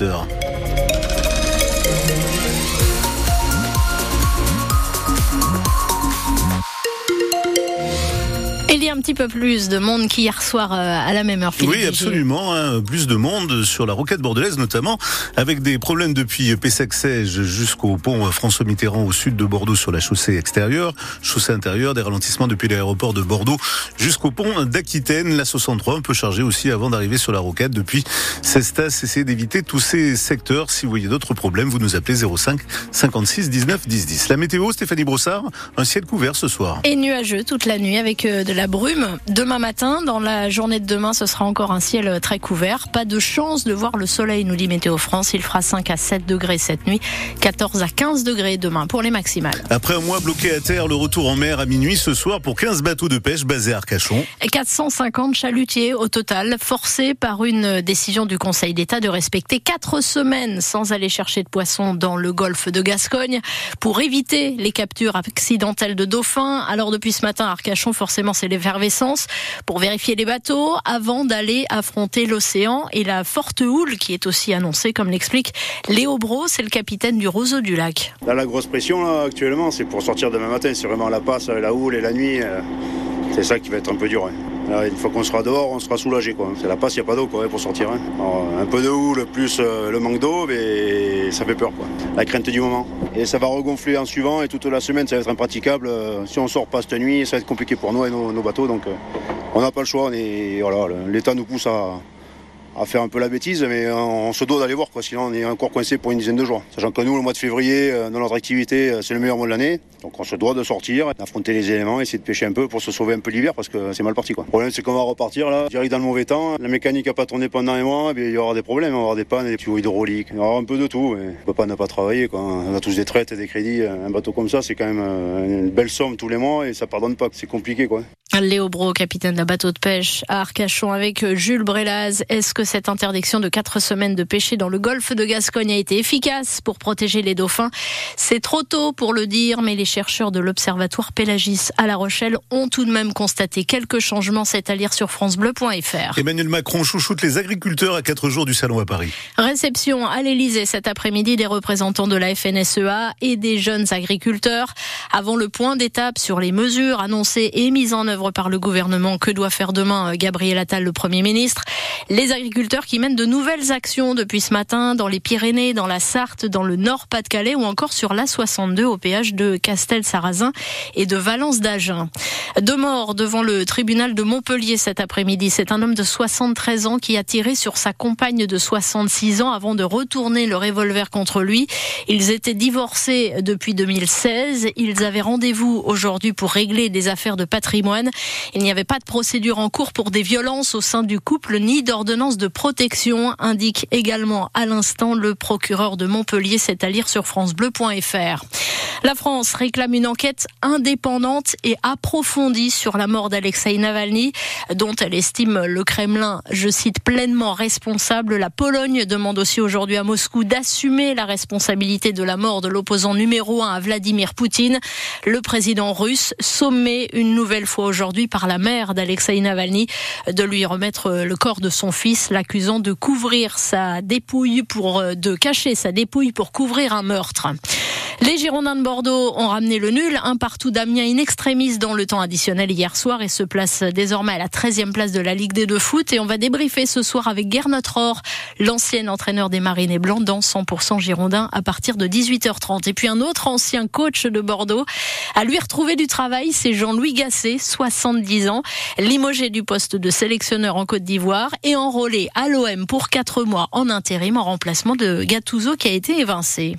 heures. Il y a un petit peu plus de monde qu'hier soir euh, à la même heure. Philippe Oui, absolument. hein, plus de monde sur la roquette bordelaise notamment, avec des problèmes depuis Pessac-Sège jusqu'au pont François Mitterrand au sud de Bordeaux sur la chaussée extérieure, chaussée intérieure, des ralentissements depuis l'aéroport de Bordeaux jusqu'au pont d'Aquitaine. La 63 un peu chargée aussi avant d'arriver sur la roquette depuis Cestas. Essayez d'éviter tous ces secteurs. Si vous voyez d'autres problèmes, vous nous appelez 05 56 19 10 10. La météo, Stéphanie Brossard, un ciel couvert ce soir. Et nuageux toute la nuit avec euh, de la brume. Demain matin, dans la journée de demain, ce sera encore un ciel très couvert. Pas de chance de voir le soleil, nous dit Météo France. Il fera 5 à 7 degrés cette nuit, 14 à 15 degrés demain pour les maximales. Après un mois bloqué à terre, le retour en mer à minuit ce soir pour 15 bateaux de pêche basés à Arcachon. 450 chalutiers au total, forcés par une décision du Conseil d'État de respecter quatre semaines sans aller chercher de poissons dans le golfe de Gascogne pour éviter les captures accidentelles de dauphins. Alors depuis ce matin Arcachon, forcément c'est pour vérifier les bateaux avant d'aller affronter l'océan et la forte houle qui est aussi annoncée, comme l'explique Léo Bro, c'est le capitaine du Roseau du Lac. La grosse pression là, actuellement, c'est pour sortir demain matin. C'est vraiment la passe, la houle et la nuit. euh, c'est ça qui va être un peu dur. Une fois qu'on sera dehors, on sera soulagé. C'est la passe, il n'y a pas d'eau pour sortir. hein. Un peu de houle plus euh, le manque d'eau, mais ça fait peur. Quoi. La crainte du moment. Et ça va regonfler en suivant et toute la semaine, ça va être impraticable. Euh, Si on sort pas cette nuit, ça va être compliqué pour nous et nos, bateaux. Donc euh, on n'a pas le choix. Voilà, L'État nous pousse à, à faire un peu la bêtise, mais on se doit d'aller voir, quoi. sinon on est encore coincé pour une dizaine de jours. Sachant que nous, le mois de février, euh, dans notre activité, euh, c'est le meilleur mois de l'année, donc on se doit de sortir, d'affronter les éléments, essayer de pêcher un peu pour se sauver un peu l'hiver, parce que c'est mal parti. Quoi. Le problème, c'est qu'on va repartir là, direct dans le mauvais temps. La mécanique n'a pas tourné pendant un mois, eh il y aura des problèmes, il va avoir des pannes, des tuyaux hydrauliques, il y aura un peu de tout, mais on peut pas ne pas travailler. Quoi. On a tous des traites et des crédits. Un bateau comme ça, c'est quand même euh, une belle somme tous les mois et ça pardonne pas, c'est compliqué. quoi. Léo Bro, capitaine d'un bateau de pêche à Arcachon avec Jules. Est-ce que cette interdiction de quatre semaines de pêcher dans le golfe de Gascogne a été efficace pour protéger les dauphins C'est trop tôt pour le dire, mais les chercheurs de l'Observatoire Pélagis à La Rochelle ont tout de même constaté quelques changements. C'est à lire sur francebleu.fr. Emmanuel Macron chouchoute les agriculteurs à quatre jours du salon à Paris. Réception à l'Elysée cet après-midi des représentants de la FNSEA et des jeunes agriculteurs. Avant le point d'étape sur les mesures annoncées et mises en œuvre par le gouvernement, que doit faire demain euh, Gabriel Attal, le Premier ministre? Les agriculteurs qui mènent de nouvelles actions depuis ce matin dans les Pyrénées, dans la Sarthe, dans le Nord-Pas-de-Calais ou encore sur l'A62 au péage de Castel-Sarrazin et de Valence d'Agen. Deux morts devant le tribunal de Montpellier cet après-midi. C'est un homme de 73 ans qui a tiré sur sa compagne de 66 ans avant de retourner le revolver contre lui. Ils étaient divorcés depuis 2016. Ils avaient rendez-vous aujourd'hui pour régler des affaires de patrimoine. Il n'y avait pas de procédure en cours pour des violences au sein du couple ni d'ordonnance de protection, indique également à l'instant le procureur de Montpellier. C'est à lire sur francebleu.fr. La France réclame une enquête indépendante et approfondie sur la mort d'Alexei Navalny, dont elle estime le Kremlin, je cite, pleinement responsable. La Pologne demande aussi aujourd'hui à Moscou d'assumer la responsabilité de la mort de l'opposant numéro un à Vladimir Poutine. Le président russe sommé une nouvelle fois aujourd'hui par la mère d'Alexei Navalny de lui remettre le corps de son fils, l'accusant de couvrir sa dépouille pour, de cacher sa dépouille pour couvrir un meurtre. Les Girondins de Bordeaux ont ramené le nul, un partout d'Amiens in extremis dans le temps additionnel hier soir et se place désormais à la 13e place de la Ligue des deux foot. Et on va débriefer ce soir avec Gernot Rohr, l'ancien entraîneur des Marinés Blancs dans 100% Girondins à partir de 18h30. Et puis un autre ancien coach de Bordeaux a lui retrouvé du travail, c'est Jean-Louis Gasset, 70 ans, limogé du poste de sélectionneur en Côte d'Ivoire et enrôlé à l'OM pour 4 mois en intérim en remplacement de Gattuso qui a été évincé.